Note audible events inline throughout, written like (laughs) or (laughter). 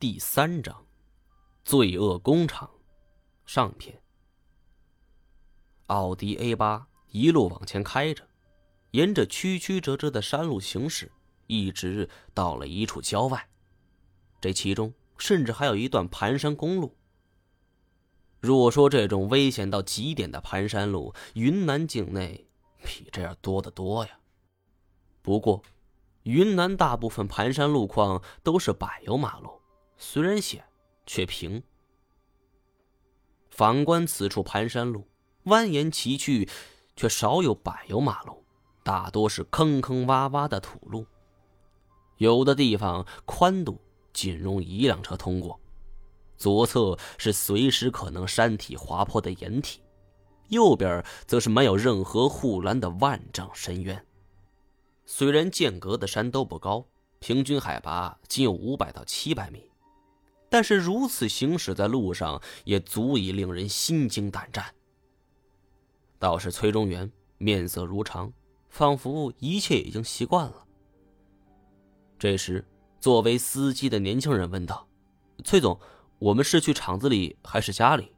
第三章，罪恶工厂，上篇。奥迪 A 八一路往前开着，沿着曲曲折折的山路行驶，一直到了一处郊外。这其中甚至还有一段盘山公路。若说这种危险到极点的盘山路，云南境内比这样多得多呀。不过，云南大部分盘山路况都是柏油马路。虽然险，却平。反观此处盘山路，蜿蜒崎岖，却少有柏油马路，大多是坑坑洼洼的土路。有的地方宽度仅容一辆车通过，左侧是随时可能山体滑坡的掩体，右边则是没有任何护栏的万丈深渊。虽然间隔的山都不高，平均海拔仅有五百到七百米。但是如此行驶在路上，也足以令人心惊胆战。倒是崔中原面色如常，仿佛一切已经习惯了。这时，作为司机的年轻人问道：“崔总，我们是去厂子里还是家里？”“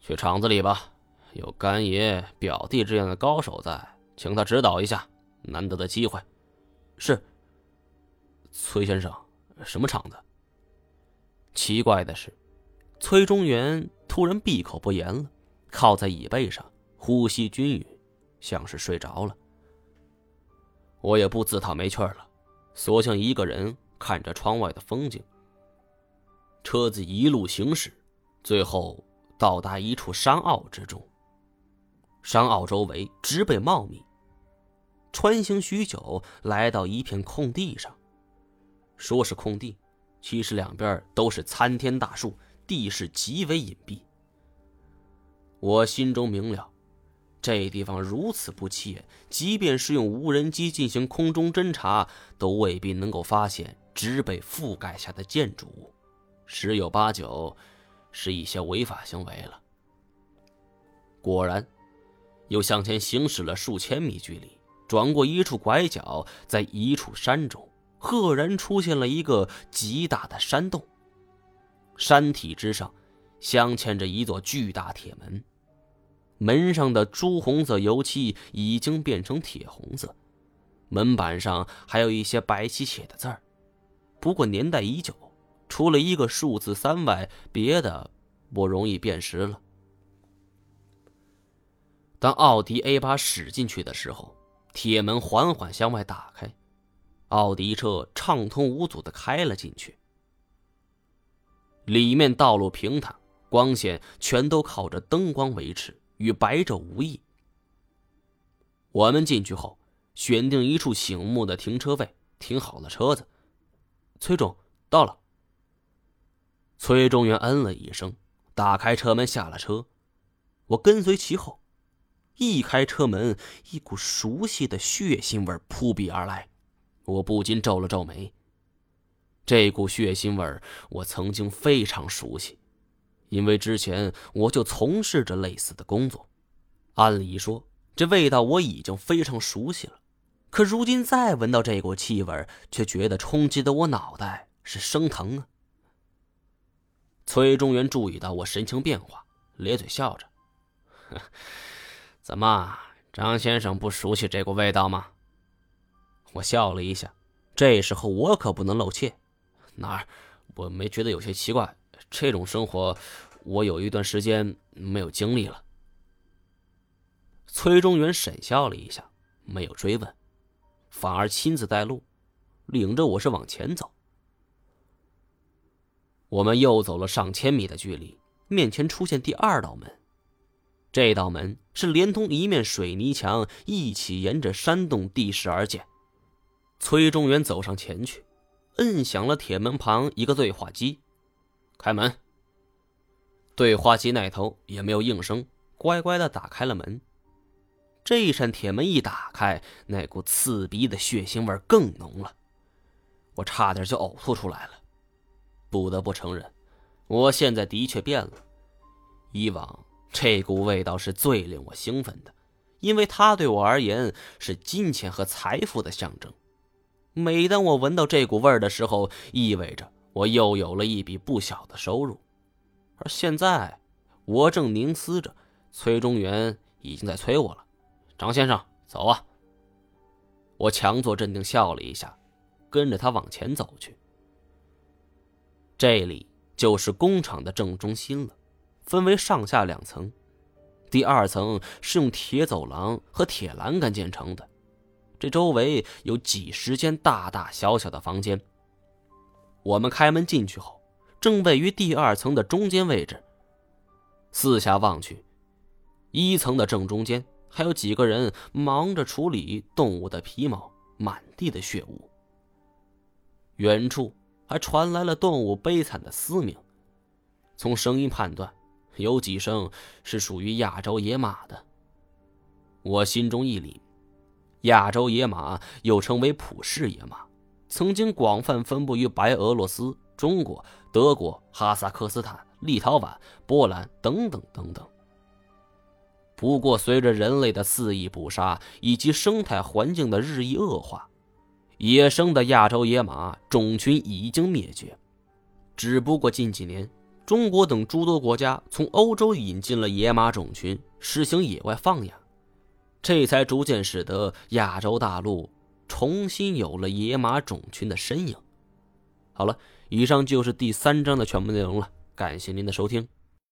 去厂子里吧，有干爷、表弟这样的高手在，请他指导一下，难得的机会。”“是。”“崔先生，什么厂子？”奇怪的是，崔中原突然闭口不言了，靠在椅背上，呼吸均匀，像是睡着了。我也不自讨没趣了，索性一个人看着窗外的风景。车子一路行驶，最后到达一处山坳之中。山坳周围植被茂密，穿行许久，来到一片空地上。说是空地。其实两边都是参天大树，地势极为隐蔽。我心中明了，这地方如此不起眼，即便是用无人机进行空中侦察，都未必能够发现植被覆盖下的建筑物，十有八九是一些违法行为了。果然，又向前行驶了数千米距离，转过一处拐角，在一处山中。赫然出现了一个极大的山洞，山体之上镶嵌着一座巨大铁门，门上的朱红色油漆已经变成铁红色，门板上还有一些白漆写的字儿，不过年代已久，除了一个数字三外，别的不容易辨识了。当奥迪 A 八驶进去的时候，铁门缓缓向外打开。奥迪车畅通无阻的开了进去，里面道路平坦，光线全都靠着灯光维持，与白昼无异。我们进去后，选定一处醒目的停车位，停好了车子。崔总到了。崔中原嗯了一声，打开车门下了车，我跟随其后。一开车门，一股熟悉的血腥味扑鼻而来。我不禁皱了皱眉。这股血腥味儿，我曾经非常熟悉，因为之前我就从事着类似的工作。按理说，这味道我已经非常熟悉了，可如今再闻到这股气味，却觉得冲击的我脑袋是生疼啊！崔中原注意到我神情变化，咧嘴笑着：“ (laughs) 怎么，张先生不熟悉这股味道吗？”我笑了一下，这时候我可不能露怯。哪儿？我没觉得有些奇怪。这种生活，我有一段时间没有经历了。崔中原沈笑了一下，没有追问，反而亲自带路，领着我是往前走。我们又走了上千米的距离，面前出现第二道门。这道门是连同一面水泥墙一起沿着山洞地势而建。崔中原走上前去，摁响了铁门旁一个对话机，开门。对话机那头也没有应声，乖乖的打开了门。这一扇铁门一打开，那股刺鼻的血腥味更浓了，我差点就呕吐出来了。不得不承认，我现在的确变了。以往这股味道是最令我兴奋的，因为它对我而言是金钱和财富的象征。每当我闻到这股味儿的时候，意味着我又有了一笔不小的收入。而现在，我正凝思着，崔中原已经在催我了。张先生，走啊！我强作镇定，笑了一下，跟着他往前走去。这里就是工厂的正中心了，分为上下两层。第二层是用铁走廊和铁栏杆建成的，这周围有几十间大大小小的房间。我们开门进去后，正位于第二层的中间位置。四下望去，一层的正中间还有几个人忙着处理动物的皮毛，满地的血污。远处还传来了动物悲惨的嘶鸣，从声音判断。有几声是属于亚洲野马的，我心中一凛。亚洲野马又称为普氏野马，曾经广泛分布于白俄罗斯、中国、德国、哈萨克斯坦、立陶宛、波兰等等等等。不过，随着人类的肆意捕杀以及生态环境的日益恶化，野生的亚洲野马种群已经灭绝。只不过近几年。中国等诸多国家从欧洲引进了野马种群，实行野外放养，这才逐渐使得亚洲大陆重新有了野马种群的身影。好了，以上就是第三章的全部内容了，感谢您的收听。